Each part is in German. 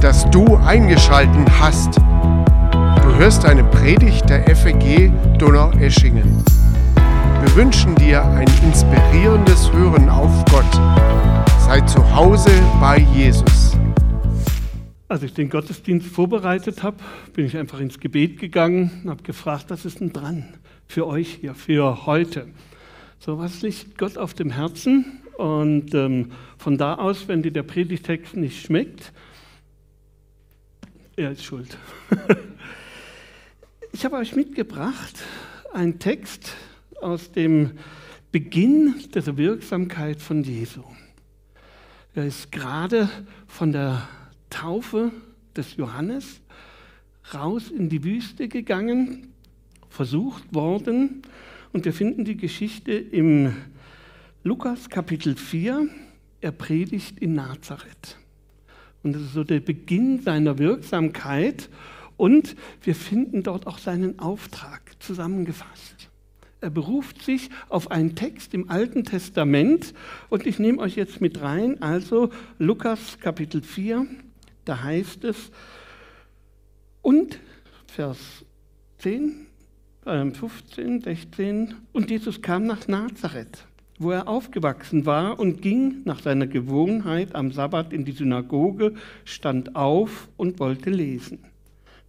dass du eingeschalten hast. Du hörst eine Predigt der FEG Donaueschingen. Wir wünschen dir ein inspirierendes Hören auf Gott. Sei zu Hause bei Jesus. Als ich den Gottesdienst vorbereitet habe, bin ich einfach ins Gebet gegangen und habe gefragt, was ist denn dran für euch hier, für heute? So was liegt Gott auf dem Herzen und ähm, von da aus, wenn dir der Predigtext nicht schmeckt, er ist schuld. ich habe euch mitgebracht einen Text aus dem Beginn der Wirksamkeit von Jesu. Er ist gerade von der Taufe des Johannes raus in die Wüste gegangen, versucht worden. Und wir finden die Geschichte im Lukas Kapitel 4. Er predigt in Nazareth. Und das ist so der Beginn seiner Wirksamkeit. Und wir finden dort auch seinen Auftrag zusammengefasst. Er beruft sich auf einen Text im Alten Testament und ich nehme euch jetzt mit rein. Also Lukas Kapitel 4, da heißt es, und Vers 10, 15, 16, und Jesus kam nach Nazareth wo er aufgewachsen war und ging nach seiner Gewohnheit am Sabbat in die Synagoge, stand auf und wollte lesen.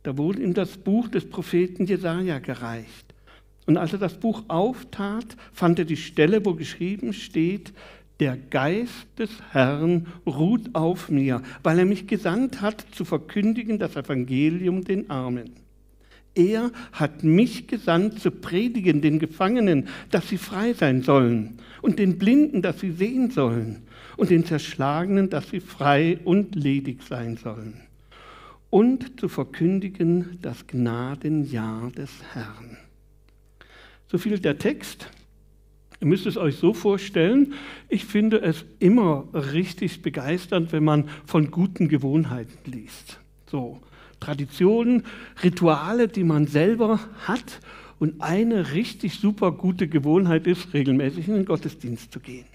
Da wurde ihm das Buch des Propheten Jesaja gereicht. Und als er das Buch auftat, fand er die Stelle, wo geschrieben steht, der Geist des Herrn ruht auf mir, weil er mich gesandt hat, zu verkündigen das Evangelium den Armen. Er hat mich gesandt zu predigen den Gefangenen, dass sie frei sein sollen, und den Blinden, dass sie sehen sollen, und den Zerschlagenen, dass sie frei und ledig sein sollen, und zu verkündigen das Gnadenjahr des Herrn. So viel der Text. Ihr müsst es euch so vorstellen, ich finde es immer richtig begeisternd, wenn man von guten Gewohnheiten liest. So, Traditionen, Rituale, die man selber hat. Und eine richtig super gute Gewohnheit ist, regelmäßig in den Gottesdienst zu gehen.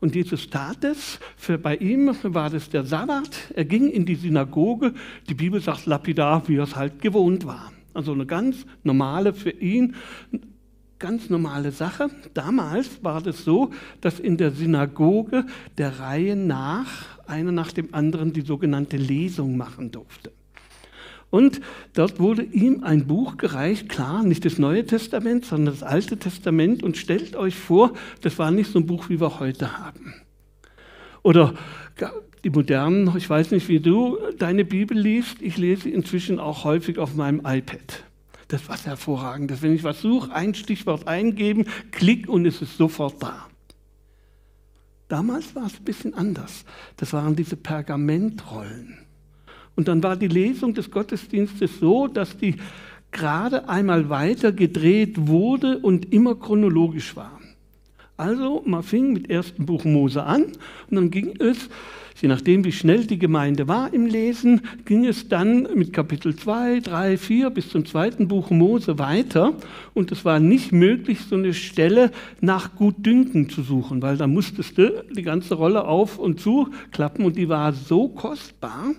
Und Jesus tat es. Für bei ihm war das der Sabbat. Er ging in die Synagoge. Die Bibel sagt lapidar, wie er es halt gewohnt war. Also eine ganz normale für ihn, ganz normale Sache. Damals war das so, dass in der Synagoge der Reihe nach einer nach dem anderen die sogenannte Lesung machen durfte. Und dort wurde ihm ein Buch gereicht, klar, nicht das Neue Testament, sondern das Alte Testament. Und stellt euch vor, das war nicht so ein Buch, wie wir heute haben. Oder die modernen, ich weiß nicht, wie du deine Bibel liest, ich lese inzwischen auch häufig auf meinem iPad. Das ist was hervorragendes. Wenn ich was suche, ein Stichwort eingeben, klick und es ist sofort da. Damals war es ein bisschen anders. Das waren diese Pergamentrollen. Und dann war die Lesung des Gottesdienstes so, dass die gerade einmal weiter gedreht wurde und immer chronologisch war. Also man fing mit ersten Buch Mose an und dann ging es, je nachdem wie schnell die Gemeinde war im Lesen, ging es dann mit Kapitel 2, 3, 4 bis zum zweiten Buch Mose weiter und es war nicht möglich, so eine Stelle nach Gutdünken zu suchen, weil da musstest du die ganze Rolle auf und zu klappen und die war so kostbar,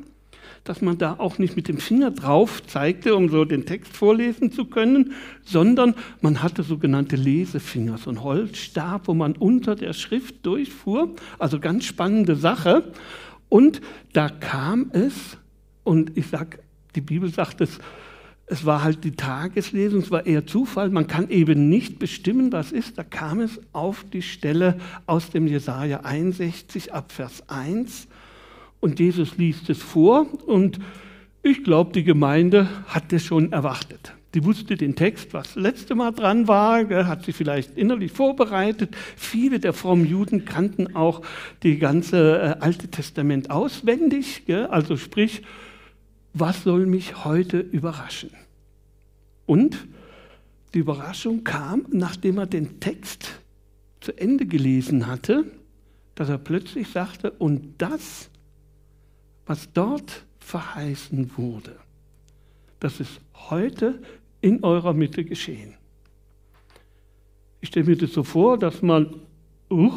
dass man da auch nicht mit dem Finger drauf zeigte, um so den Text vorlesen zu können, sondern man hatte sogenannte Lesefinger, so ein Holzstab, wo man unter der Schrift durchfuhr. Also ganz spannende Sache. Und da kam es, und ich sage, die Bibel sagt es, es war halt die Tageslesung, es war eher Zufall, man kann eben nicht bestimmen, was ist. Da kam es auf die Stelle aus dem Jesaja 61 ab Vers 1 und Jesus liest es vor und ich glaube, die Gemeinde hat das schon erwartet. Die wusste den Text, was das letzte Mal dran war, hat sich vielleicht innerlich vorbereitet. Viele der frommen Juden kannten auch die ganze äh, Alte Testament auswendig. Also sprich, was soll mich heute überraschen? Und die Überraschung kam, nachdem er den Text zu Ende gelesen hatte, dass er plötzlich sagte, und das was dort verheißen wurde, das ist heute in eurer Mitte geschehen. Ich stelle mir das so vor, dass man uh,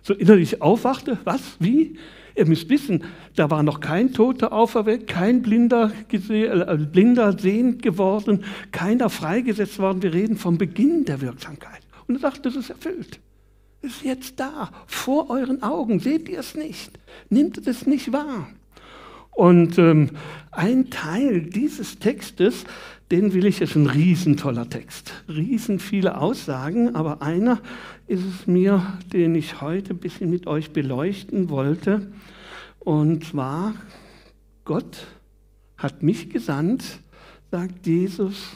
so innerlich aufwachte. Was? Wie? Ihr müsst wissen, da war noch kein Toter auferweckt, kein Blinder, äh, Blinder sehend geworden, keiner freigesetzt worden. Wir reden vom Beginn der Wirksamkeit. Und er sagt, das ist erfüllt. Ist jetzt da, vor euren Augen. Seht ihr es nicht? Nimmt es nicht wahr? Und ähm, ein Teil dieses Textes, den will ich, ist ein riesentoller Text. Riesen viele Aussagen, aber einer ist es mir, den ich heute ein bisschen mit euch beleuchten wollte. Und zwar, Gott hat mich gesandt, sagt Jesus,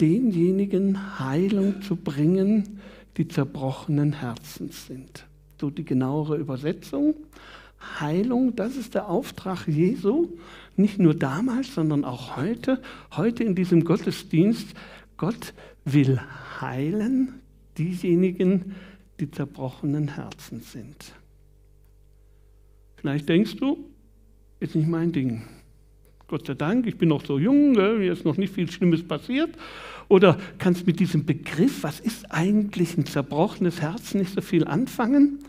denjenigen Heilung zu bringen, die zerbrochenen Herzens sind. So die genauere Übersetzung. Heilung, das ist der Auftrag Jesu, nicht nur damals, sondern auch heute, heute in diesem Gottesdienst. Gott will heilen diejenigen, die zerbrochenen Herzen sind. Vielleicht denkst du, ist nicht mein Ding. Gott sei Dank, ich bin noch so jung, mir ist noch nicht viel Schlimmes passiert. Oder kannst mit diesem Begriff, was ist eigentlich ein zerbrochenes Herz, nicht so viel anfangen?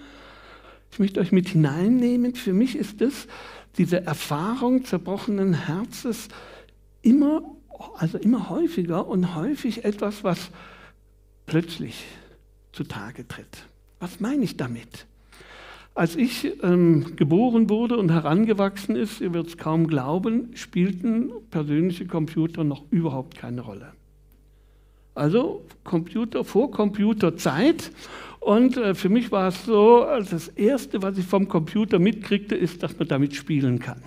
Ich möchte euch mit hineinnehmen. Für mich ist es diese Erfahrung zerbrochenen Herzens immer, also immer häufiger und häufig etwas, was plötzlich zutage tritt. Was meine ich damit? Als ich ähm, geboren wurde und herangewachsen ist, ihr werdet es kaum glauben, spielten persönliche Computer noch überhaupt keine Rolle. Also Computer vor Computerzeit und äh, für mich war es so, das Erste, was ich vom Computer mitkriegte, ist, dass man damit spielen kann.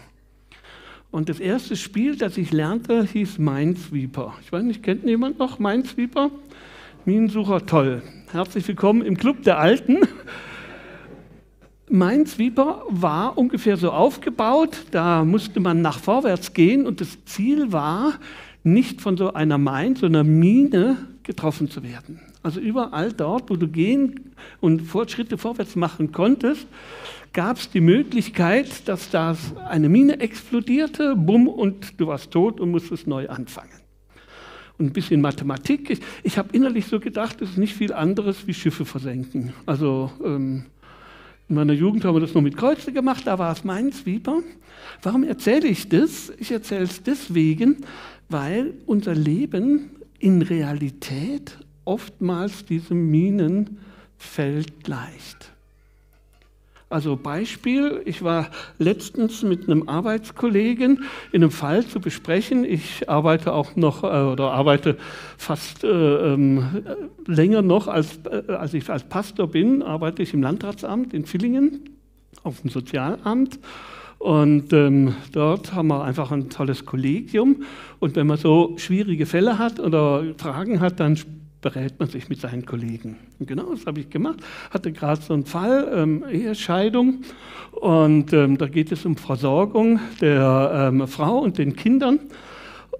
Und das erste Spiel, das ich lernte, hieß Minesweeper. Ich weiß nicht, kennt jemand noch Minesweeper? Minensucher, toll. Herzlich willkommen im Club der Alten. Minesweeper war ungefähr so aufgebaut, da musste man nach vorwärts gehen und das Ziel war, nicht von so einer Mine, so einer Mine getroffen zu werden. Also überall dort, wo du gehen und Fortschritte vorwärts machen konntest, gab es die Möglichkeit, dass da eine Mine explodierte, bumm, und du warst tot und musstest neu anfangen. Und ein bisschen Mathematik. Ich, ich habe innerlich so gedacht, es ist nicht viel anderes wie Schiffe versenken. Also ähm, in meiner Jugend haben wir das nur mit Kreuze gemacht, da war es meins, Wieper. Warum erzähle ich das? Ich erzähle es deswegen, weil unser Leben in Realität oftmals diesem Minenfeld gleicht. Also Beispiel, ich war letztens mit einem Arbeitskollegen in einem Fall zu besprechen. Ich arbeite auch noch äh, oder arbeite fast äh, äh, länger noch, als, äh, als ich als Pastor bin, arbeite ich im Landratsamt in Villingen auf dem Sozialamt. Und ähm, dort haben wir einfach ein tolles Kollegium. Und wenn man so schwierige Fälle hat oder Fragen hat, dann berät man sich mit seinen Kollegen. Und genau das habe ich gemacht. Hatte gerade so einen Fall, ähm, Ehescheidung. Und ähm, da geht es um Versorgung der ähm, Frau und den Kindern.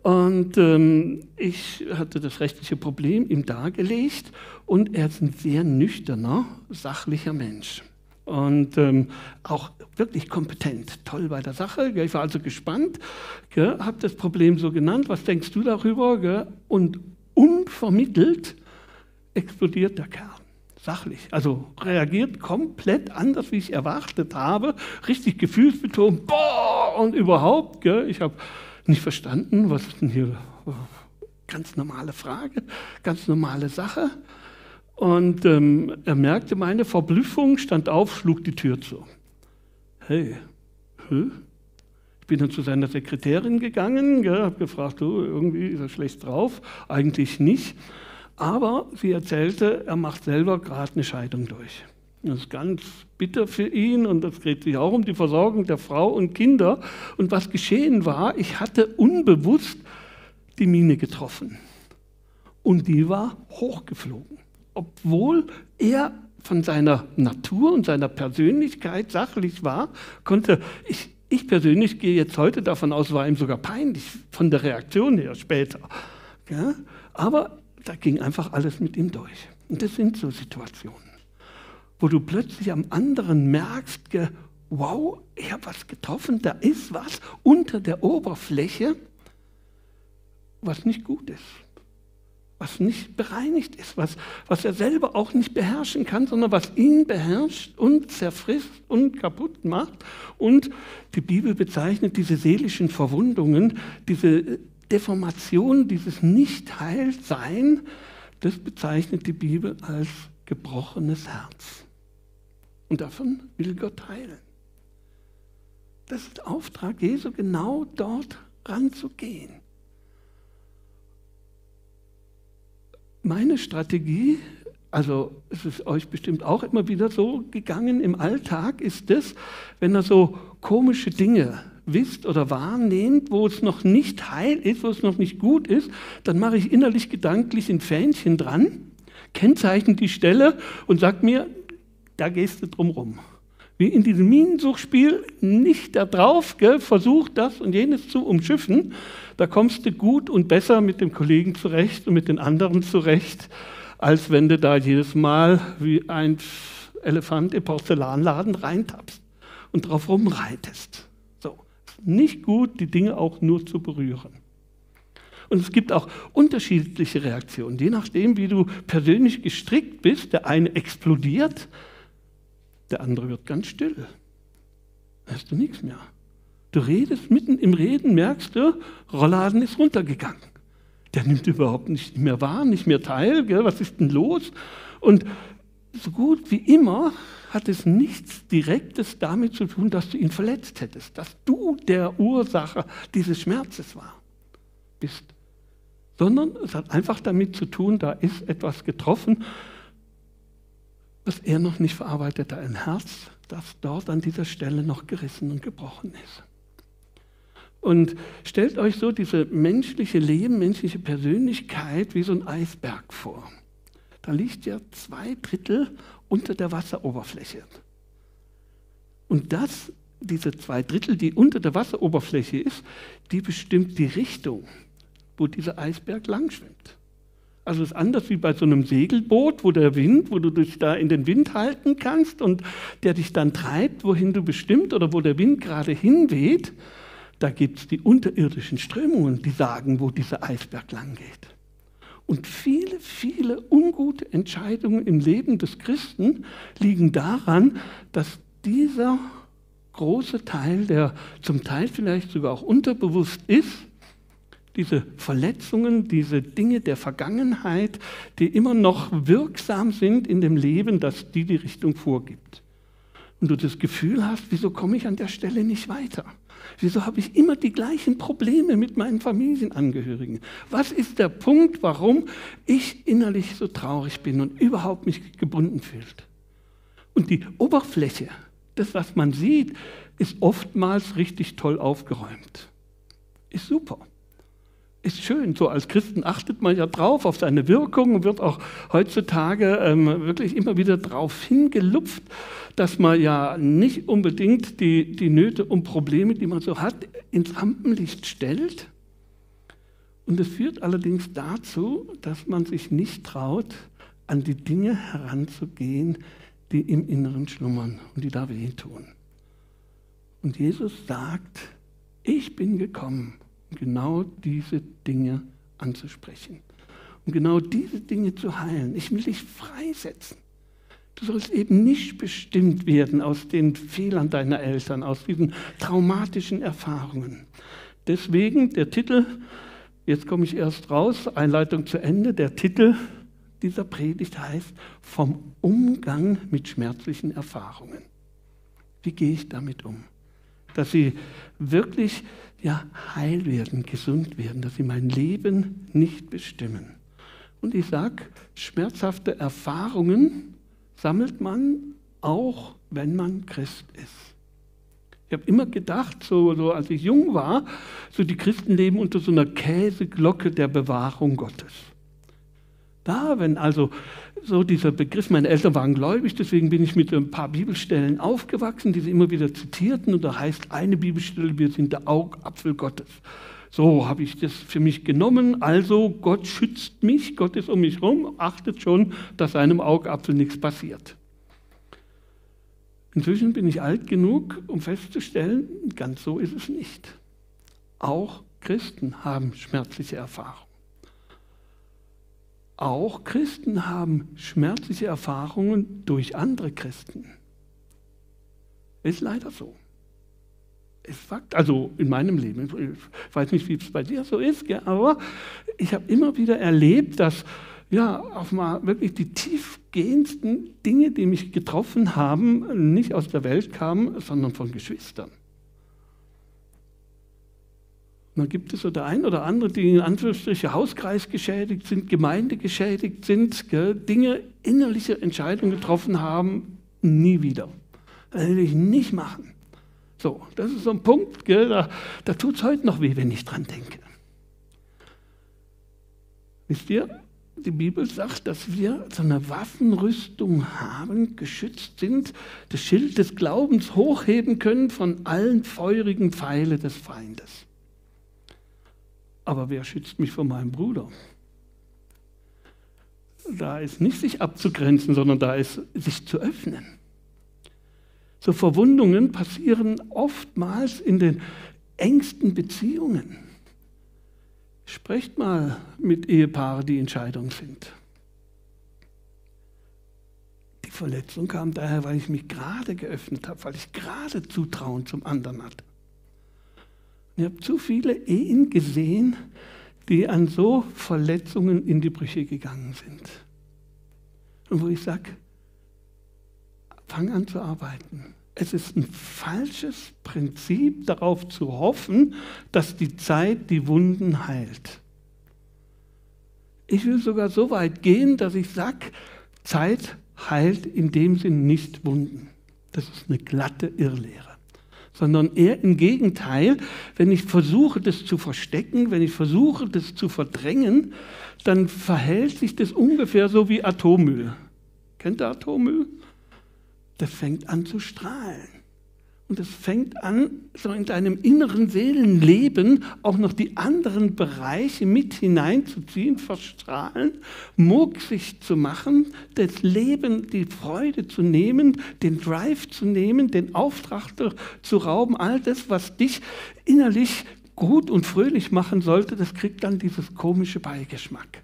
Und ähm, ich hatte das rechtliche Problem ihm dargelegt. Und er ist ein sehr nüchterner, sachlicher Mensch. Und ähm, auch wirklich kompetent, toll bei der Sache. Ich war also gespannt, habe das Problem so genannt. Was denkst du darüber? Und unvermittelt explodiert der Kern. Sachlich. Also reagiert komplett anders, wie ich erwartet habe. Richtig gefühlsbetont. Boah! Und überhaupt, gell, ich habe nicht verstanden, was ist denn hier? Ganz normale Frage, ganz normale Sache. Und ähm, er merkte meine Verblüffung, stand auf, schlug die Tür zu. Hey, hä? Bin dann zu seiner Sekretärin gegangen, habe gefragt, du, irgendwie ist er schlecht drauf. Eigentlich nicht. Aber sie erzählte, er macht selber gerade eine Scheidung durch. Das ist ganz bitter für ihn und das dreht sich auch um die Versorgung der Frau und Kinder. Und was geschehen war, ich hatte unbewusst die Mine getroffen. Und die war hochgeflogen. Obwohl er von seiner Natur und seiner Persönlichkeit sachlich war, konnte ich ich persönlich gehe jetzt heute davon aus, war ihm sogar peinlich von der Reaktion her später. Ja? Aber da ging einfach alles mit ihm durch. Und das sind so Situationen, wo du plötzlich am anderen merkst, wow, ich habe was getroffen, da ist was unter der Oberfläche, was nicht gut ist. Was nicht bereinigt ist, was, was er selber auch nicht beherrschen kann, sondern was ihn beherrscht und zerfrisst und kaputt macht. Und die Bibel bezeichnet diese seelischen Verwundungen, diese Deformation, dieses Nicht-Heilsein, das bezeichnet die Bibel als gebrochenes Herz. Und davon will Gott heilen. Das ist der Auftrag Jesu, genau dort ranzugehen. Meine Strategie, also es ist euch bestimmt auch immer wieder so gegangen im Alltag, ist das, wenn er so komische Dinge wisst oder wahrnehmt, wo es noch nicht heil ist, wo es noch nicht gut ist, dann mache ich innerlich gedanklich ein Fähnchen dran, kennzeichne die Stelle und sage mir, da gehst du drum rum. Wie in diesem Minensuchspiel nicht da drauf, gell, versuch das und jenes zu umschiffen, da kommst du gut und besser mit dem Kollegen zurecht und mit den anderen zurecht, als wenn du da jedes Mal wie ein Elefant im Porzellanladen reintappst und drauf rumreitest nicht gut, die Dinge auch nur zu berühren. Und es gibt auch unterschiedliche Reaktionen, je nachdem, wie du persönlich gestrickt bist. Der eine explodiert, der andere wird ganz still. Hast du nichts mehr. Du redest mitten im Reden, merkst du, Rollladen ist runtergegangen. Der nimmt überhaupt nicht mehr wahr, nicht mehr teil. Gell? Was ist denn los? Und so gut wie immer hat es nichts Direktes damit zu tun, dass du ihn verletzt hättest, dass du der Ursache dieses Schmerzes war, bist, sondern es hat einfach damit zu tun, da ist etwas getroffen, was er noch nicht verarbeitet hat, ein Herz, das dort an dieser Stelle noch gerissen und gebrochen ist. Und stellt euch so diese menschliche Leben, menschliche Persönlichkeit wie so ein Eisberg vor. Da liegt ja zwei Drittel unter der Wasseroberfläche. Und das, diese zwei Drittel, die unter der Wasseroberfläche ist, die bestimmt die Richtung, wo dieser Eisberg langschwimmt. Also es ist anders wie bei so einem Segelboot, wo der Wind, wo du dich da in den Wind halten kannst und der dich dann treibt, wohin du bestimmt oder wo der Wind gerade hinweht. Da gibt es die unterirdischen Strömungen, die sagen, wo dieser Eisberg lang geht. Und viele, viele ungute Entscheidungen im Leben des Christen liegen daran, dass dieser große Teil, der zum Teil vielleicht sogar auch unterbewusst ist, diese Verletzungen, diese Dinge der Vergangenheit, die immer noch wirksam sind in dem Leben, dass die die Richtung vorgibt. Und du das Gefühl hast, wieso komme ich an der Stelle nicht weiter? Wieso habe ich immer die gleichen Probleme mit meinen Familienangehörigen? Was ist der Punkt, warum ich innerlich so traurig bin und überhaupt mich gebunden fühlt? Und die Oberfläche, das, was man sieht, ist oftmals richtig toll aufgeräumt. Ist super ist schön. So als Christen achtet man ja drauf auf seine Wirkung und wird auch heutzutage ähm, wirklich immer wieder darauf hingelupft, dass man ja nicht unbedingt die, die Nöte und Probleme, die man so hat, ins Rampenlicht stellt. Und es führt allerdings dazu, dass man sich nicht traut, an die Dinge heranzugehen, die im Inneren schlummern und die da wehtun. Und Jesus sagt, ich bin gekommen, genau diese Dinge anzusprechen. Um genau diese Dinge zu heilen. Ich will dich freisetzen. Du sollst eben nicht bestimmt werden aus den Fehlern deiner Eltern, aus diesen traumatischen Erfahrungen. Deswegen der Titel, jetzt komme ich erst raus, Einleitung zu Ende, der Titel dieser Predigt heißt vom Umgang mit schmerzlichen Erfahrungen. Wie gehe ich damit um? Dass sie wirklich ja, heil werden, gesund werden, dass sie mein Leben nicht bestimmen. Und ich sage, schmerzhafte Erfahrungen sammelt man auch, wenn man Christ ist. Ich habe immer gedacht, so, so als ich jung war, so die Christen leben unter so einer Käseglocke der Bewahrung Gottes. Da, wenn also so dieser Begriff, meine Eltern waren gläubig, deswegen bin ich mit ein paar Bibelstellen aufgewachsen, die sie immer wieder zitierten. Und da heißt eine Bibelstelle, wir sind der Augapfel Gottes. So habe ich das für mich genommen. Also Gott schützt mich, Gott ist um mich herum, achtet schon, dass einem Augapfel nichts passiert. Inzwischen bin ich alt genug, um festzustellen, ganz so ist es nicht. Auch Christen haben schmerzliche Erfahrungen. Auch Christen haben schmerzliche Erfahrungen durch andere Christen. Ist leider so. Ist Fakt. Also in meinem Leben. Ich weiß nicht, wie es bei dir so ist, aber ich habe immer wieder erlebt, dass ja, auch mal wirklich die tiefgehendsten Dinge, die mich getroffen haben, nicht aus der Welt kamen, sondern von Geschwistern. Und dann gibt es so der ein oder andere, die in Anführungsstrichen Hauskreis geschädigt sind, Gemeinde geschädigt sind, gell, Dinge, innerliche Entscheidungen getroffen haben, nie wieder. Das will ich nicht machen. So, das ist so ein Punkt, gell, da, da tut es heute noch weh, wenn ich dran denke. Wisst ihr, die Bibel sagt, dass wir so eine Waffenrüstung haben, geschützt sind, das Schild des Glaubens hochheben können von allen feurigen Pfeile des Feindes. Aber wer schützt mich vor meinem Bruder? Da ist nicht sich abzugrenzen, sondern da ist sich zu öffnen. So Verwundungen passieren oftmals in den engsten Beziehungen. Sprecht mal mit Ehepaaren, die in sind. Die Verletzung kam daher, weil ich mich gerade geöffnet habe, weil ich gerade Zutrauen zum anderen hatte. Ich habe zu viele Ehen gesehen, die an so Verletzungen in die Brüche gegangen sind. Und wo ich sage, fang an zu arbeiten. Es ist ein falsches Prinzip, darauf zu hoffen, dass die Zeit die Wunden heilt. Ich will sogar so weit gehen, dass ich sage, Zeit heilt in dem Sinn nicht Wunden. Das ist eine glatte Irrlehre. Sondern eher im Gegenteil, wenn ich versuche, das zu verstecken, wenn ich versuche, das zu verdrängen, dann verhält sich das ungefähr so wie Atommüll. Kennt ihr Atommüll? das fängt an zu strahlen. Und es fängt an, so in deinem inneren Seelenleben auch noch die anderen Bereiche mit hineinzuziehen, verstrahlen, mucksig zu machen, das Leben, die Freude zu nehmen, den Drive zu nehmen, den Auftrag zu rauben, all das, was dich innerlich gut und fröhlich machen sollte, das kriegt dann dieses komische Beigeschmack.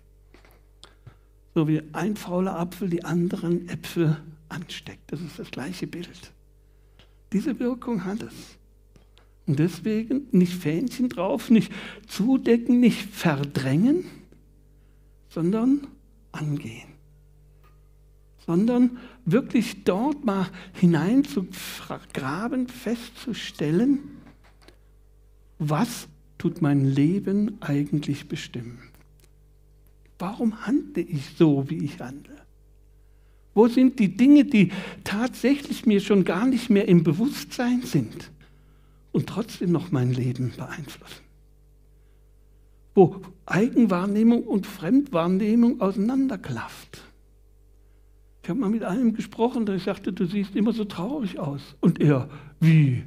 So wie ein fauler Apfel die anderen Äpfel ansteckt. Das ist das gleiche Bild. Diese Wirkung hat es. Und deswegen nicht Fähnchen drauf, nicht zudecken, nicht verdrängen, sondern angehen. Sondern wirklich dort mal hineinzugraben, festzustellen, was tut mein Leben eigentlich bestimmen? Warum handle ich so, wie ich handle? Wo sind die Dinge, die tatsächlich mir schon gar nicht mehr im Bewusstsein sind und trotzdem noch mein Leben beeinflussen? Wo Eigenwahrnehmung und Fremdwahrnehmung auseinanderklafft. Ich habe mal mit einem gesprochen, der sagte, du siehst immer so traurig aus. Und er, wie?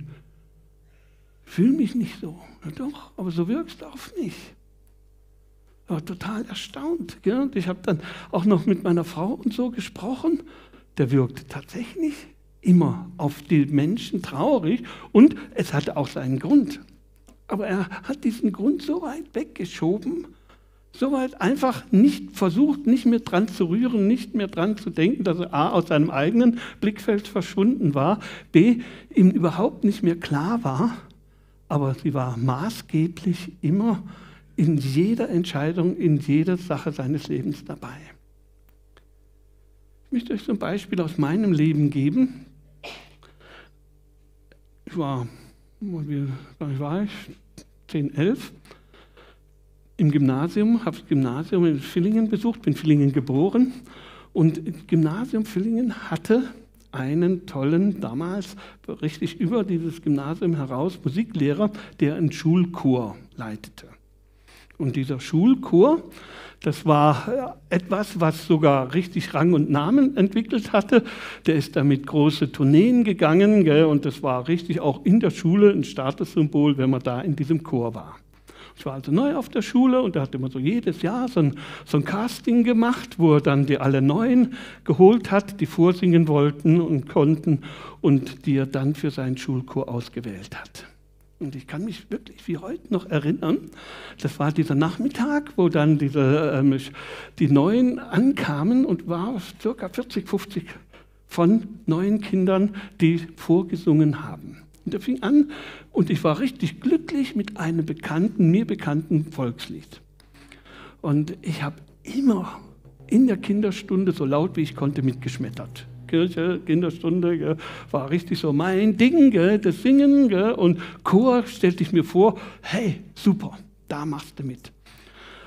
Fühl mich nicht so. Na doch, aber so wirkst du auf mich war total erstaunt. Gell? Und ich habe dann auch noch mit meiner Frau und so gesprochen. Der wirkte tatsächlich immer auf die Menschen traurig und es hatte auch seinen Grund. Aber er hat diesen Grund so weit weggeschoben, so weit einfach nicht versucht, nicht mehr dran zu rühren, nicht mehr dran zu denken, dass er A aus seinem eigenen Blickfeld verschwunden war, B ihm überhaupt nicht mehr klar war, aber sie war maßgeblich immer in jeder Entscheidung, in jeder Sache seines Lebens dabei. Ich möchte euch zum Beispiel aus meinem Leben geben. Ich war, wie war ich, 10, 11, im Gymnasium, habe das Gymnasium in Villingen besucht, bin in Villingen geboren. Und Gymnasium Villingen hatte einen tollen, damals richtig über dieses Gymnasium heraus, Musiklehrer, der einen Schulchor leitete. Und dieser Schulchor, das war etwas, was sogar richtig Rang und Namen entwickelt hatte. Der ist damit große Tourneen gegangen gell, und das war richtig auch in der Schule ein Statussymbol, wenn man da in diesem Chor war. Ich war also neu auf der Schule und da hat immer so jedes Jahr so ein, so ein Casting gemacht, wo er dann die alle Neuen geholt hat, die vorsingen wollten und konnten und die er dann für seinen Schulchor ausgewählt hat. Und ich kann mich wirklich wie heute noch erinnern, das war dieser Nachmittag, wo dann diese, ähm, die Neuen ankamen und war circa 40, 50 von neuen Kindern, die vorgesungen haben. Und er fing an und ich war richtig glücklich mit einem bekannten, mir bekannten Volkslied. Und ich habe immer in der Kinderstunde so laut wie ich konnte mitgeschmettert. Kirche, Kinderstunde, gell, war richtig so mein Ding, gell, das Singen. Gell, und Chor stellte ich mir vor, hey, super, da machst du mit.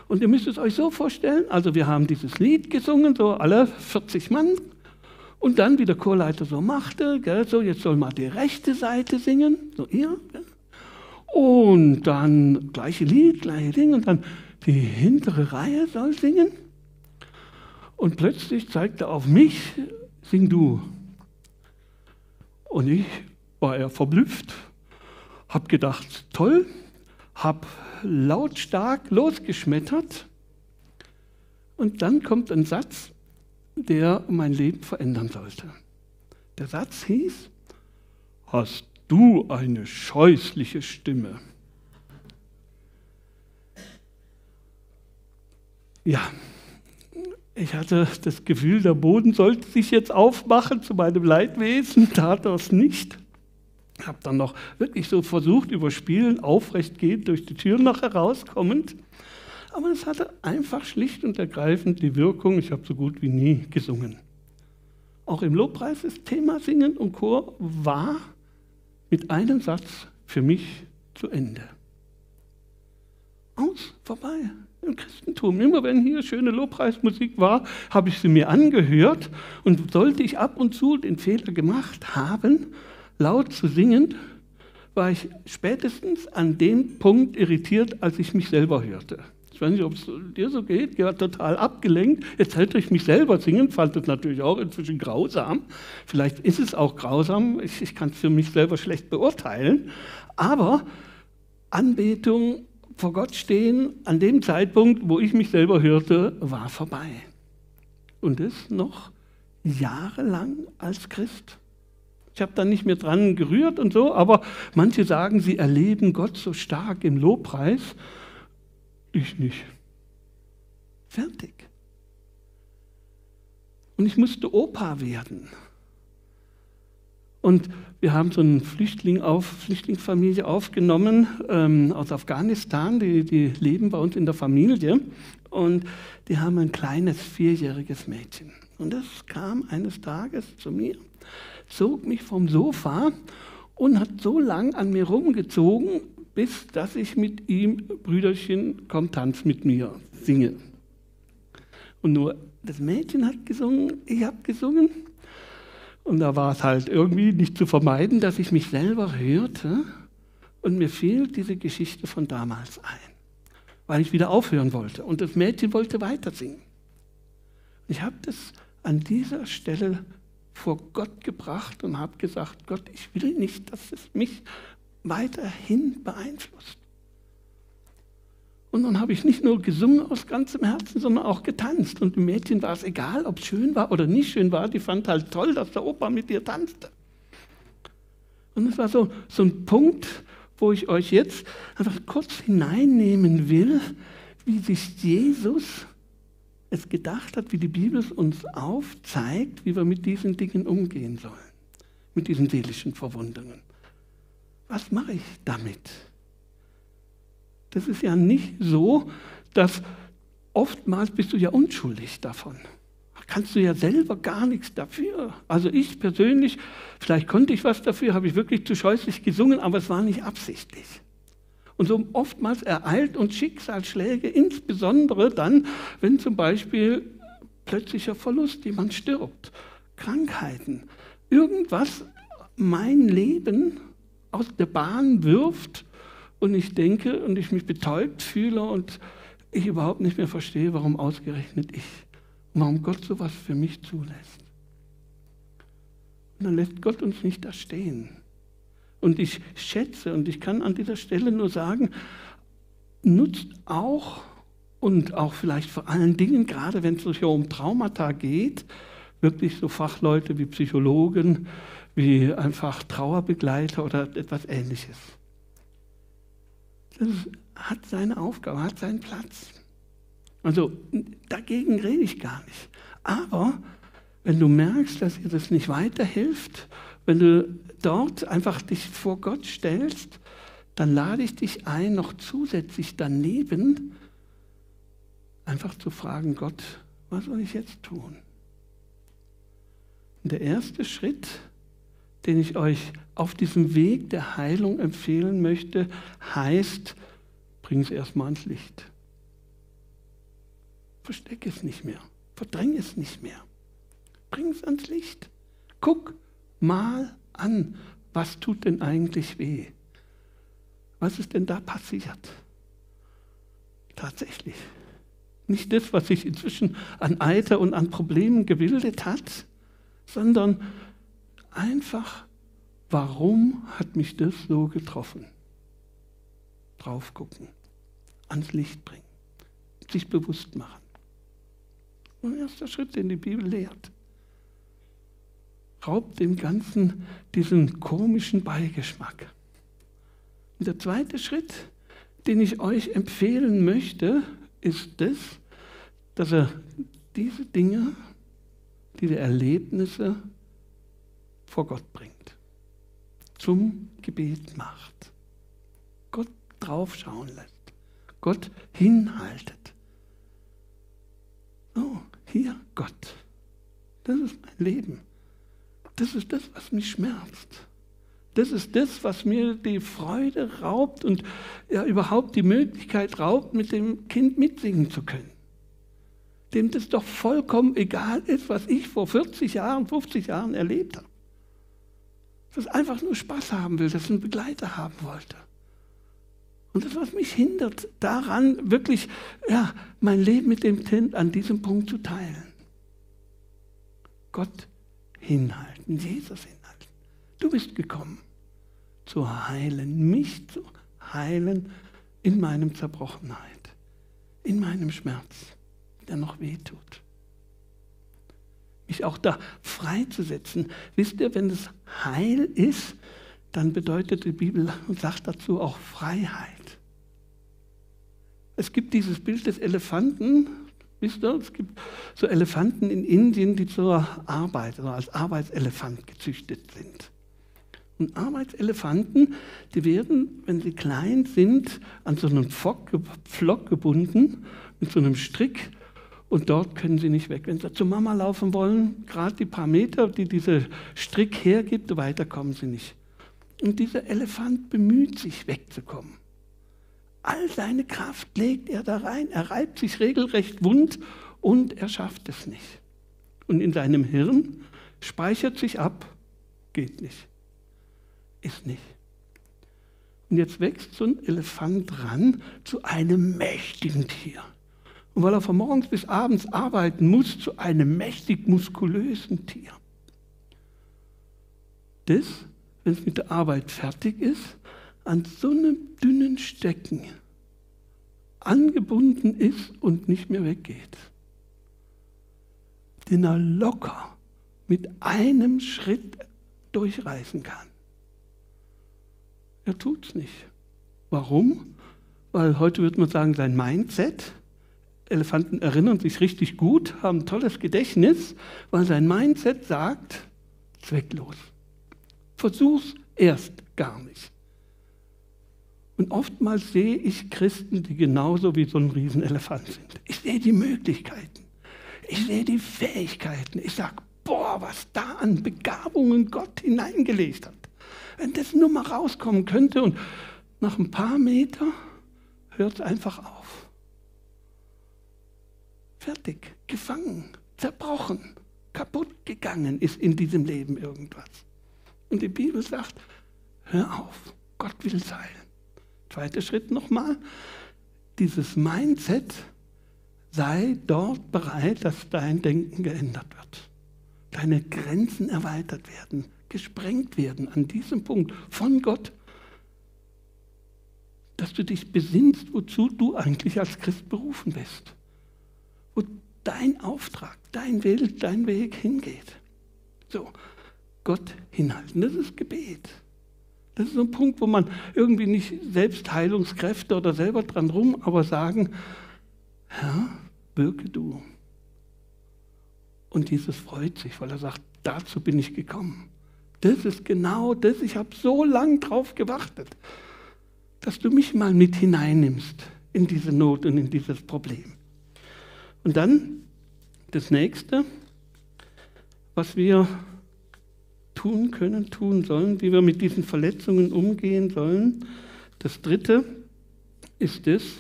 Und ihr müsst es euch so vorstellen, also wir haben dieses Lied gesungen, so alle 40 Mann. Und dann, wie der Chorleiter so machte, gell, so jetzt soll mal die rechte Seite singen, so ihr. Gell. Und dann gleiche Lied, gleiche Ding. Und dann die hintere Reihe soll singen. Und plötzlich zeigt er auf mich sing du. Und ich war eher verblüfft, habe gedacht, toll, habe lautstark losgeschmettert. Und dann kommt ein Satz, der mein Leben verändern sollte. Der Satz hieß, hast du eine scheußliche Stimme. Ja, ich hatte das Gefühl, der Boden sollte sich jetzt aufmachen zu meinem Leidwesen, tat das nicht. Ich habe dann noch wirklich so versucht, überspielen, aufrecht gehend durch die Tür noch herauskommend. Aber es hatte einfach schlicht und ergreifend die Wirkung, ich habe so gut wie nie gesungen. Auch im Lobpreis ist Thema Singen und Chor war mit einem Satz für mich zu Ende. Aus, vorbei im Christentum. Immer wenn hier schöne Lobpreismusik war, habe ich sie mir angehört und sollte ich ab und zu den Fehler gemacht haben, laut zu singen, war ich spätestens an dem Punkt irritiert, als ich mich selber hörte. Ich weiß nicht, ob es dir so geht, war total abgelenkt. Jetzt hätte ich mich selber singen, fand das natürlich auch inzwischen grausam. Vielleicht ist es auch grausam, ich, ich kann es für mich selber schlecht beurteilen. Aber Anbetung vor Gott stehen an dem Zeitpunkt, wo ich mich selber hörte, war vorbei. Und das noch jahrelang als Christ. Ich habe da nicht mehr dran gerührt und so, aber manche sagen, sie erleben Gott so stark im Lobpreis. Ich nicht. Fertig. Und ich musste Opa werden. Und wir haben so eine Flüchtling auf, Flüchtlingsfamilie aufgenommen ähm, aus Afghanistan. Die, die leben bei uns in der Familie. Und die haben ein kleines vierjähriges Mädchen. Und das kam eines Tages zu mir, zog mich vom Sofa und hat so lang an mir rumgezogen, bis dass ich mit ihm, Brüderchen, komm, tanz mit mir, singe. Und nur das Mädchen hat gesungen, ich habe gesungen. Und da war es halt irgendwie nicht zu vermeiden, dass ich mich selber hörte und mir fiel diese Geschichte von damals ein, weil ich wieder aufhören wollte. Und das Mädchen wollte weiter singen. Ich habe das an dieser Stelle vor Gott gebracht und habe gesagt, Gott, ich will nicht, dass es mich weiterhin beeinflusst. Und dann habe ich nicht nur gesungen aus ganzem Herzen, sondern auch getanzt. Und dem Mädchen war es egal, ob es schön war oder nicht schön war. Die fand halt toll, dass der Opa mit ihr tanzte. Und es war so, so ein Punkt, wo ich euch jetzt einfach kurz hineinnehmen will, wie sich Jesus es gedacht hat, wie die Bibel es uns aufzeigt, wie wir mit diesen Dingen umgehen sollen, mit diesen seelischen Verwundungen. Was mache ich damit? Das ist ja nicht so, dass oftmals bist du ja unschuldig davon. Kannst du ja selber gar nichts dafür. Also ich persönlich, vielleicht konnte ich was dafür, habe ich wirklich zu scheußlich gesungen, aber es war nicht absichtlich. Und so oftmals ereilt uns Schicksalsschläge, insbesondere dann, wenn zum Beispiel plötzlicher Verlust, jemand stirbt, Krankheiten, irgendwas mein Leben aus der Bahn wirft und ich denke und ich mich betäubt fühle und ich überhaupt nicht mehr verstehe, warum ausgerechnet ich warum Gott sowas für mich zulässt. Und dann lässt Gott uns nicht da stehen. Und ich schätze und ich kann an dieser Stelle nur sagen, nutzt auch und auch vielleicht vor allen Dingen, gerade wenn es so um Traumata geht, wirklich so Fachleute wie Psychologen, wie einfach Trauerbegleiter oder etwas ähnliches hat seine Aufgabe, hat seinen Platz. Also dagegen rede ich gar nicht. Aber wenn du merkst, dass dir das nicht weiterhilft, wenn du dort einfach dich vor Gott stellst, dann lade ich dich ein, noch zusätzlich daneben einfach zu fragen, Gott, was soll ich jetzt tun? Der erste Schritt, den ich euch auf diesem Weg der Heilung empfehlen möchte, heißt, bring es erstmal ans Licht. Versteck es nicht mehr, verdräng es nicht mehr. Bring es ans Licht. Guck mal an, was tut denn eigentlich weh? Was ist denn da passiert? Tatsächlich. Nicht das, was sich inzwischen an Eiter und an Problemen gebildet hat, sondern einfach, warum hat mich das so getroffen? Drauf gucken, ans Licht bringen, sich bewusst machen. Ein erster Schritt, den die Bibel lehrt. Raubt dem Ganzen diesen komischen Beigeschmack. Und der zweite Schritt, den ich euch empfehlen möchte, ist das, dass er diese Dinge, diese Erlebnisse vor Gott bringt, zum Gebet macht, Gott draufschauen lässt, Gott hinhaltet. Oh, hier Gott, das ist mein Leben. Das ist das, was mich schmerzt. Das ist das, was mir die Freude raubt und ja überhaupt die Möglichkeit raubt, mit dem Kind mitsingen zu können. Dem das doch vollkommen egal ist, was ich vor 40 Jahren, 50 Jahren erlebt habe. Das einfach nur Spaß haben will, das einen Begleiter haben wollte. Und das, was mich hindert, daran wirklich ja, mein Leben mit dem Kind an diesem Punkt zu teilen. Gott hinhalten, Jesus hinhalten. Du bist gekommen zu heilen, mich zu heilen in meinem Zerbrochenheit, in meinem Schmerz, der noch weh Mich auch da freizusetzen. Wisst ihr, wenn es Heil ist, dann bedeutet die Bibel und sagt dazu auch Freiheit. Es gibt dieses Bild des Elefanten, wisst ihr, es gibt so Elefanten in Indien, die zur Arbeit, also als Arbeitselefant gezüchtet sind. Und Arbeitselefanten, die werden, wenn sie klein sind, an so einen Pflock gebunden mit so einem Strick und dort können sie nicht weg. Wenn sie zur Mama laufen wollen, gerade die paar Meter, die dieser Strick hergibt, weiter kommen sie nicht. Und dieser Elefant bemüht sich wegzukommen. All seine Kraft legt er da rein. Er reibt sich regelrecht wund und er schafft es nicht. Und in seinem Hirn speichert sich ab, geht nicht ist nicht. Und jetzt wächst so ein Elefant ran zu einem mächtigen Tier. Und weil er von morgens bis abends arbeiten muss, zu einem mächtig muskulösen Tier. Das, wenn es mit der Arbeit fertig ist, an so einem dünnen Stecken angebunden ist und nicht mehr weggeht. Den er locker mit einem Schritt durchreißen kann. Er tut es nicht. Warum? Weil heute würde man sagen, sein Mindset, Elefanten erinnern sich richtig gut, haben tolles Gedächtnis, weil sein Mindset sagt, zwecklos. Versuch's erst gar nicht. Und oftmals sehe ich Christen, die genauso wie so ein Riesenelefant sind. Ich sehe die Möglichkeiten. Ich sehe die Fähigkeiten. Ich sage, boah, was da an Begabungen Gott hineingelegt hat. Wenn das nur mal rauskommen könnte und nach ein paar Meter hört es einfach auf. Fertig, gefangen, zerbrochen, kaputt gegangen ist in diesem Leben irgendwas. Und die Bibel sagt, hör auf, Gott will es heilen. Zweiter Schritt nochmal, dieses Mindset, sei dort bereit, dass dein Denken geändert wird. Deine Grenzen erweitert werden, gesprengt werden an diesem Punkt von Gott, dass du dich besinnst, wozu du eigentlich als Christ berufen bist, dein Auftrag, dein Will, dein Weg hingeht. So, Gott hinhalten, das ist Gebet. Das ist so ein Punkt, wo man irgendwie nicht selbst Heilungskräfte oder selber dran rum, aber sagen, Herr, wirke du. Und Jesus freut sich, weil er sagt, dazu bin ich gekommen. Das ist genau das, ich habe so lange drauf gewartet, dass du mich mal mit hineinnimmst in diese Not und in dieses Problem. Und dann das nächste, was wir tun können, tun sollen, wie wir mit diesen Verletzungen umgehen sollen. Das dritte ist es,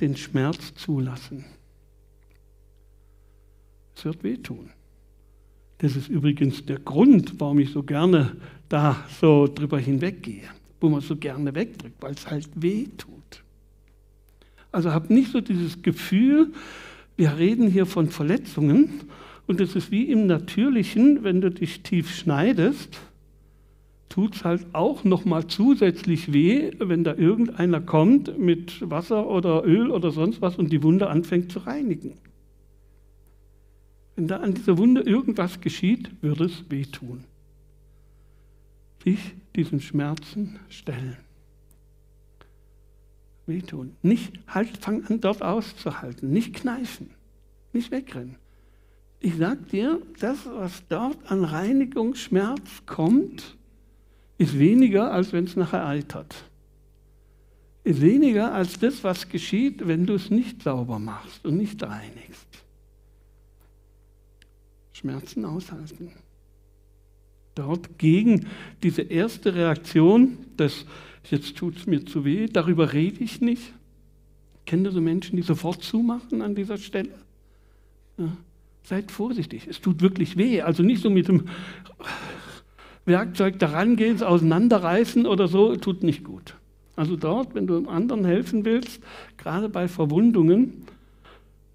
den Schmerz zulassen. Es wird wehtun. Das ist übrigens der Grund, warum ich so gerne da so drüber hinweggehe, wo man so gerne wegdrückt, weil es halt wehtut. Also hab nicht so dieses Gefühl, wir reden hier von Verletzungen und es ist wie im Natürlichen, wenn du dich tief schneidest, tut es halt auch nochmal zusätzlich weh, wenn da irgendeiner kommt mit Wasser oder Öl oder sonst was und die Wunde anfängt zu reinigen. Wenn da an dieser Wunde irgendwas geschieht, würde es wehtun. Sich diesen Schmerzen stellen. Wehtun. Nicht halt, fang an dort auszuhalten. Nicht kneifen. Nicht wegrennen. Ich sag dir, das, was dort an Reinigungsschmerz kommt, ist weniger, als wenn es nachher eitert. Ist weniger als das, was geschieht, wenn du es nicht sauber machst und nicht reinigst. Schmerzen aushalten. Dort gegen diese erste Reaktion, dass jetzt tut es mir zu weh, darüber rede ich nicht. Kennt ihr so Menschen, die sofort zumachen an dieser Stelle? Ja. Seid vorsichtig, es tut wirklich weh. Also nicht so mit dem Werkzeug daran gehen, auseinanderreißen oder so, tut nicht gut. Also dort, wenn du dem anderen helfen willst, gerade bei Verwundungen,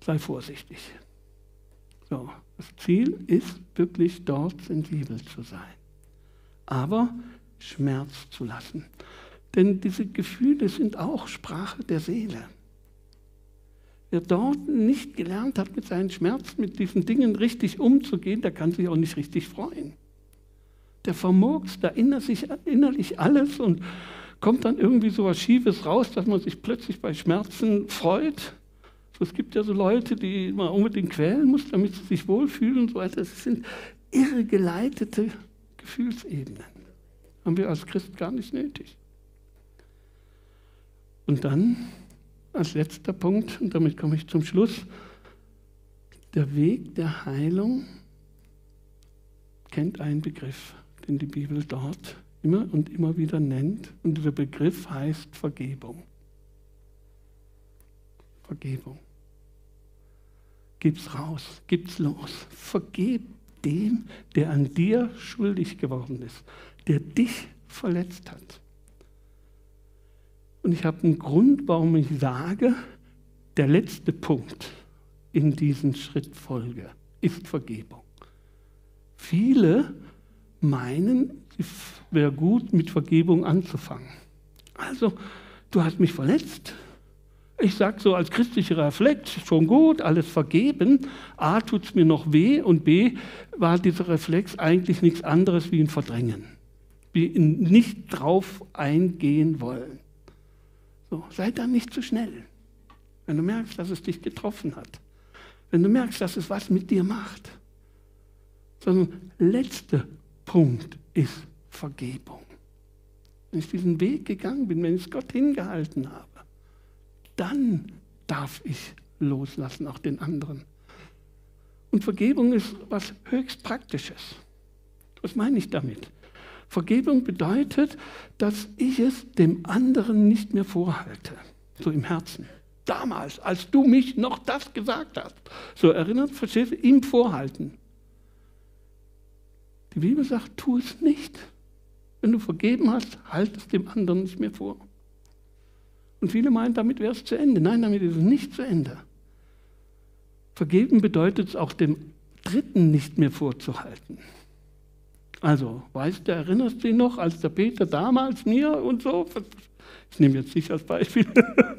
sei vorsichtig. So, das Ziel ist wirklich dort sensibel zu sein, aber Schmerz zu lassen. Denn diese Gefühle sind auch Sprache der Seele. Wer dort nicht gelernt hat, mit seinen Schmerzen, mit diesen Dingen richtig umzugehen, der kann sich auch nicht richtig freuen. Der vermurkst da innerlich, innerlich alles und kommt dann irgendwie so was Schiefes raus, dass man sich plötzlich bei Schmerzen freut. Es gibt ja so Leute, die man unbedingt quälen muss, damit sie sich wohlfühlen und so weiter. Das sind irregeleitete Gefühlsebenen. Haben wir als Christ gar nicht nötig. Und dann als letzter Punkt, und damit komme ich zum Schluss, der Weg der Heilung kennt einen Begriff, den die Bibel dort immer und immer wieder nennt. Und dieser Begriff heißt Vergebung. Vergebung. Gib's raus, gib's los. Vergeb dem, der an dir schuldig geworden ist, der dich verletzt hat. Und ich habe einen Grund, warum ich sage, der letzte Punkt in diesen Schrittfolge ist Vergebung. Viele meinen, es wäre gut, mit Vergebung anzufangen. Also, du hast mich verletzt. Ich sage so als christlicher Reflex, schon gut, alles vergeben. A, tut es mir noch weh und B, war dieser Reflex eigentlich nichts anderes wie ein Verdrängen. Wie ein nicht drauf eingehen wollen. So, sei dann nicht zu schnell. Wenn du merkst, dass es dich getroffen hat. Wenn du merkst, dass es was mit dir macht. Sondern letzter Punkt ist Vergebung. Wenn ich diesen Weg gegangen bin, wenn ich es Gott hingehalten habe, dann darf ich loslassen, auch den anderen. Und Vergebung ist was höchst Praktisches. Was meine ich damit? Vergebung bedeutet, dass ich es dem anderen nicht mehr vorhalte, so im Herzen. Damals, als du mich noch das gesagt hast. So erinnert, verstehst du, ihm vorhalten. Die Bibel sagt, tu es nicht. Wenn du vergeben hast, halt es dem anderen nicht mehr vor. Und viele meinen, damit wäre es zu Ende. Nein, damit ist es nicht zu Ende. Vergeben bedeutet es auch dem Dritten nicht mehr vorzuhalten. Also, weißt du, erinnerst du dich noch, als der Peter damals mir und so, ich nehme jetzt nicht als Beispiel,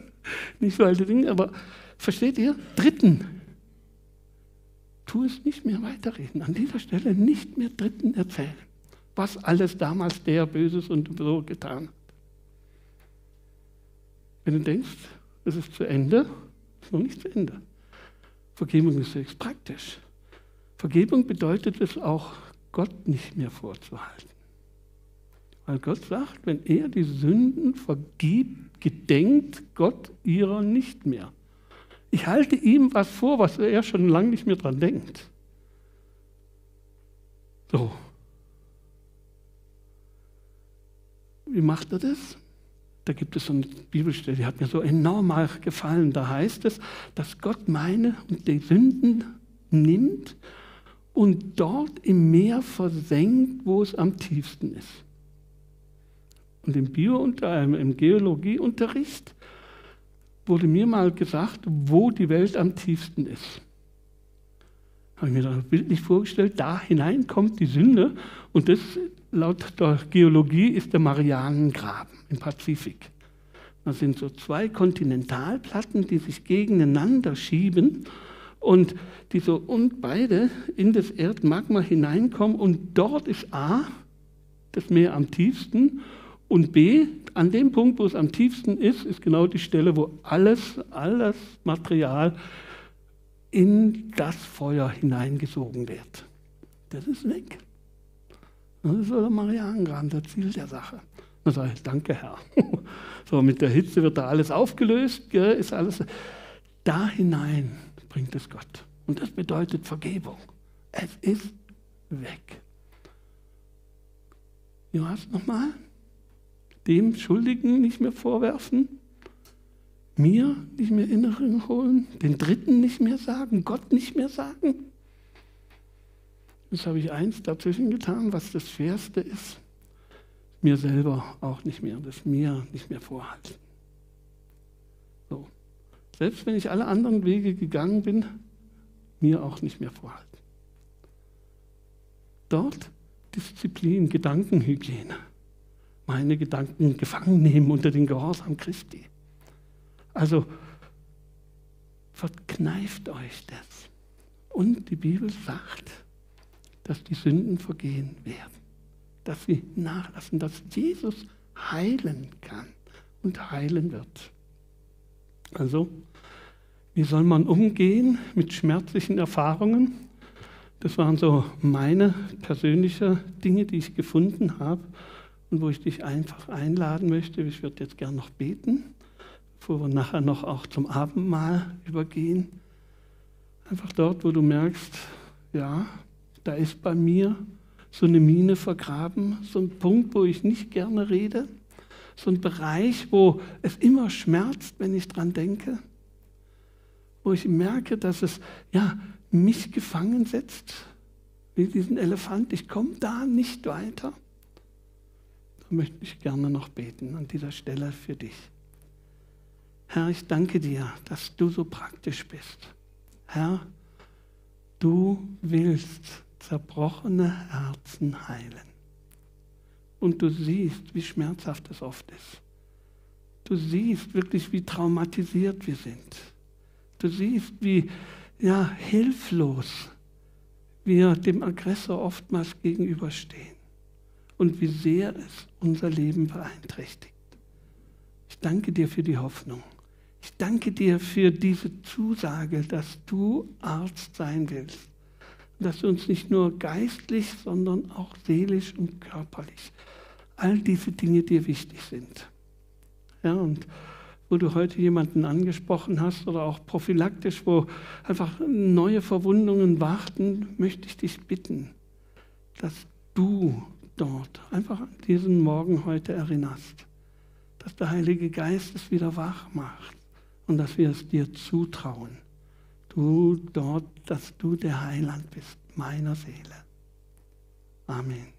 nicht so alte Dinge, aber versteht ihr? Dritten, tu es nicht mehr weiterreden, an dieser Stelle nicht mehr Dritten erzählen. was alles damals der Böses und so getan hat. Wenn du denkst, es ist zu Ende, ist noch nicht zu Ende. Vergebung ist höchst praktisch. Vergebung bedeutet es auch, Gott nicht mehr vorzuhalten. Weil Gott sagt, wenn er die Sünden vergibt, gedenkt Gott ihrer nicht mehr. Ich halte ihm was vor, was er schon lange nicht mehr dran denkt. So. Wie macht er das? Da gibt es so eine Bibelstelle, die hat mir so enorm gefallen. Da heißt es, dass Gott meine und die Sünden nimmt und dort im Meer versenkt, wo es am tiefsten ist. Und im Bio im Geologieunterricht wurde mir mal gesagt, wo die Welt am tiefsten ist. Habe ich mir dann bildlich vorgestellt, da hinein kommt die Sünde und das laut der Geologie ist der Marianengraben im Pazifik. Das sind so zwei Kontinentalplatten, die sich gegeneinander schieben und die so und beide in das Erdmagma hineinkommen und dort ist A, das Meer am tiefsten und B, an dem Punkt, wo es am tiefsten ist, ist genau die Stelle, wo alles, alles Material in das Feuer hineingesogen wird. Das ist weg. Das ist so der Marianengraben, das Ziel der Sache. Dann sage ich, danke Herr. So, mit der Hitze wird da alles aufgelöst, ist alles. Da hinein bringt es Gott. Und das bedeutet Vergebung. Es ist weg. Johannes nochmal? dem Schuldigen nicht mehr vorwerfen, mir nicht mehr Inneren holen, den Dritten nicht mehr sagen, Gott nicht mehr sagen. Jetzt habe ich eins dazwischen getan, was das Schwerste ist, mir selber auch nicht mehr, das mir nicht mehr vorhalten. Selbst wenn ich alle anderen Wege gegangen bin, mir auch nicht mehr vorhalten. Dort Disziplin, Gedankenhygiene meine Gedanken gefangen nehmen unter den Gehorsam Christi. Also verkneift euch das. Und die Bibel sagt, dass die Sünden vergehen werden, dass sie nachlassen, dass Jesus heilen kann und heilen wird. Also, wie soll man umgehen mit schmerzlichen Erfahrungen? Das waren so meine persönlichen Dinge, die ich gefunden habe und wo ich dich einfach einladen möchte. Ich würde jetzt gern noch beten, bevor wir nachher noch auch zum Abendmahl übergehen. Einfach dort, wo du merkst, ja, da ist bei mir so eine Mine vergraben, so ein Punkt, wo ich nicht gerne rede, so ein Bereich, wo es immer schmerzt, wenn ich dran denke, wo ich merke, dass es ja mich gefangen setzt, wie diesen Elefant. Ich komme da nicht weiter möchte ich gerne noch beten an dieser Stelle für dich. Herr, ich danke dir, dass du so praktisch bist. Herr, du willst zerbrochene Herzen heilen. Und du siehst, wie schmerzhaft es oft ist. Du siehst wirklich, wie traumatisiert wir sind. Du siehst, wie ja, hilflos wir dem Aggressor oftmals gegenüberstehen und wie sehr es unser Leben beeinträchtigt. Ich danke dir für die Hoffnung. Ich danke dir für diese Zusage, dass du Arzt sein willst. Dass uns nicht nur geistlich, sondern auch seelisch und körperlich all diese Dinge dir wichtig sind. Ja, und wo du heute jemanden angesprochen hast oder auch prophylaktisch, wo einfach neue Verwundungen warten, möchte ich dich bitten, dass du dort einfach an diesen Morgen heute erinnerst, dass der Heilige Geist es wieder wach macht und dass wir es dir zutrauen. Du dort, dass du der Heiland bist meiner Seele. Amen.